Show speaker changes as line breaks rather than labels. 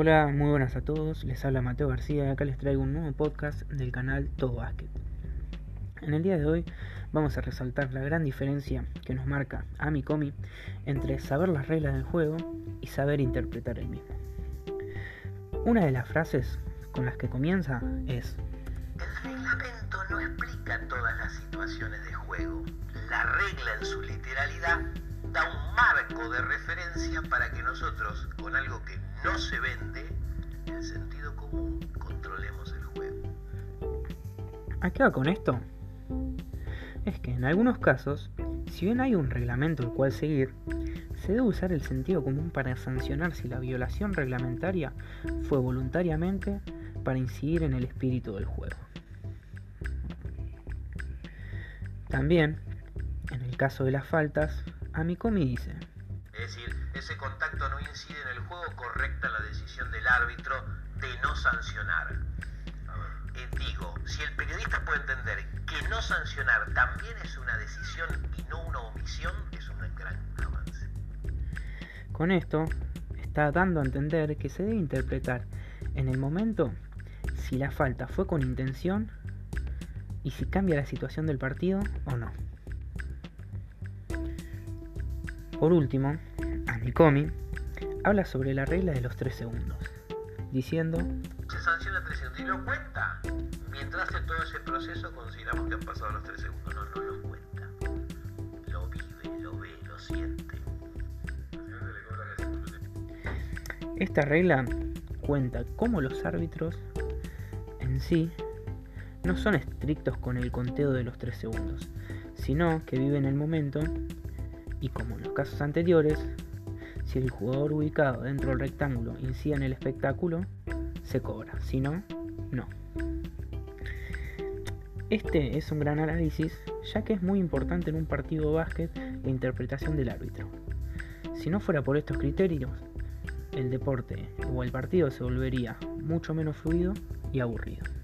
Hola, muy buenas a todos. Les habla Mateo García y acá les traigo un nuevo podcast del canal Todo Basket. En el día de hoy vamos a resaltar la gran diferencia que nos marca Ami Komi entre saber las reglas del juego y saber interpretar el mismo. Una de las frases con las que comienza es
El reglamento no explica todas las situaciones de juego. La regla en su literalidad da un marco de referencia para que nosotros, con algo que no se vende, el sentido común, controlemos el juego.
¿A qué va con esto? Es que en algunos casos, si bien hay un reglamento el cual seguir, se debe usar el sentido común para sancionar si la violación reglamentaria fue voluntariamente para incidir en el espíritu del juego. También, en el caso de las faltas, Amikomi dice,
Es decir, ese contacto no incide en el juego, correcta la decisión del árbitro de no sancionar. Eh, digo, si el periodista puede entender que no sancionar también es una decisión y no una omisión, es un gran avance.
Con esto, está dando a entender que se debe interpretar en el momento si la falta fue con intención y si cambia la situación del partido o no. Por último, Amikomi habla sobre la regla de los 3 segundos, diciendo,
Se sanciona 3 segundos y lo cuenta. Mientras hace todo ese proceso, consideramos que han pasado los 3 segundos. No, no lo cuenta. Lo vive, lo ve, lo siente.
esta regla cuenta cómo los árbitros en sí no son estrictos con el conteo de los 3 segundos, sino que viven el momento y como en los casos anteriores, si el jugador ubicado dentro del rectángulo incide en el espectáculo, se cobra, si no, no. Este es un gran análisis, ya que es muy importante en un partido de básquet la interpretación del árbitro. Si no fuera por estos criterios, el deporte o el partido se volvería mucho menos fluido y aburrido.